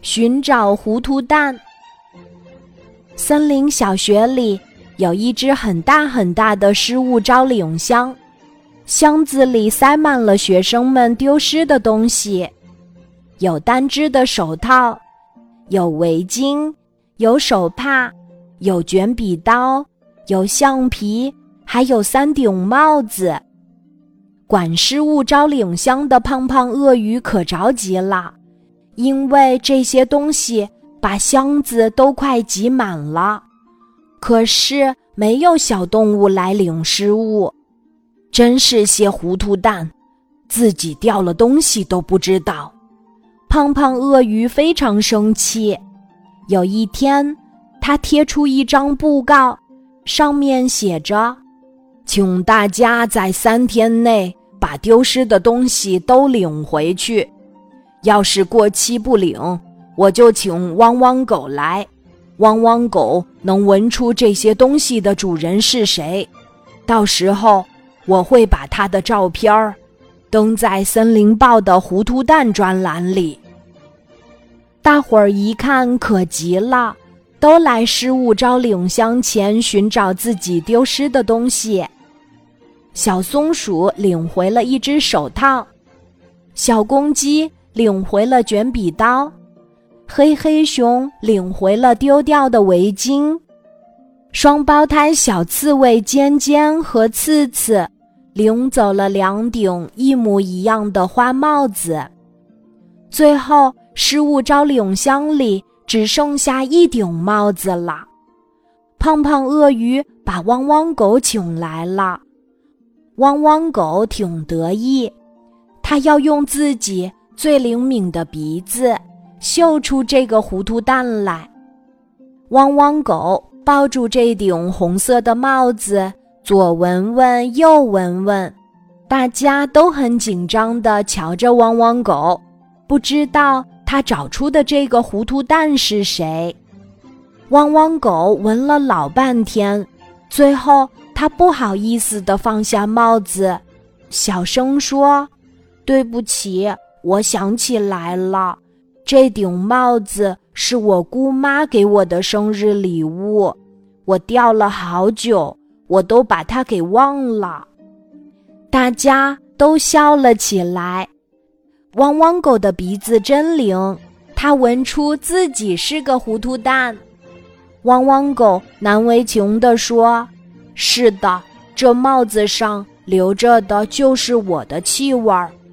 寻找糊涂蛋。森林小学里有一只很大很大的失物招领箱，箱子里塞满了学生们丢失的东西，有单只的手套，有围巾，有手帕，有卷笔刀，有橡皮，还有三顶帽子。管失物招领箱的胖胖鳄鱼可着急了。因为这些东西把箱子都快挤满了，可是没有小动物来领食物，真是些糊涂蛋，自己掉了东西都不知道。胖胖鳄鱼非常生气。有一天，他贴出一张布告，上面写着：“请大家在三天内把丢失的东西都领回去。”要是过期不领，我就请汪汪狗来。汪汪狗能闻出这些东西的主人是谁，到时候我会把他的照片儿登在《森林报》的“糊涂蛋”专栏里。大伙儿一看可急了，都来失物招领箱前寻找自己丢失的东西。小松鼠领回了一只手套，小公鸡。领回了卷笔刀，黑黑熊领回了丢掉的围巾，双胞胎小刺猬尖尖和刺刺领走了两顶一模一样的花帽子。最后，失物招领箱里只剩下一顶帽子了。胖胖鳄鱼把汪汪狗请来了，汪汪狗挺得意，它要用自己。最灵敏的鼻子嗅出这个糊涂蛋来。汪汪狗抱住这顶红色的帽子，左闻闻，右闻闻，大家都很紧张地瞧着汪汪狗，不知道他找出的这个糊涂蛋是谁。汪汪狗闻了老半天，最后他不好意思地放下帽子，小声说：“对不起。”我想起来了，这顶帽子是我姑妈给我的生日礼物，我掉了好久，我都把它给忘了。大家都笑了起来。汪汪狗的鼻子真灵，它闻出自己是个糊涂蛋。汪汪狗难为情地说：“是的，这帽子上留着的就是我的气味儿。”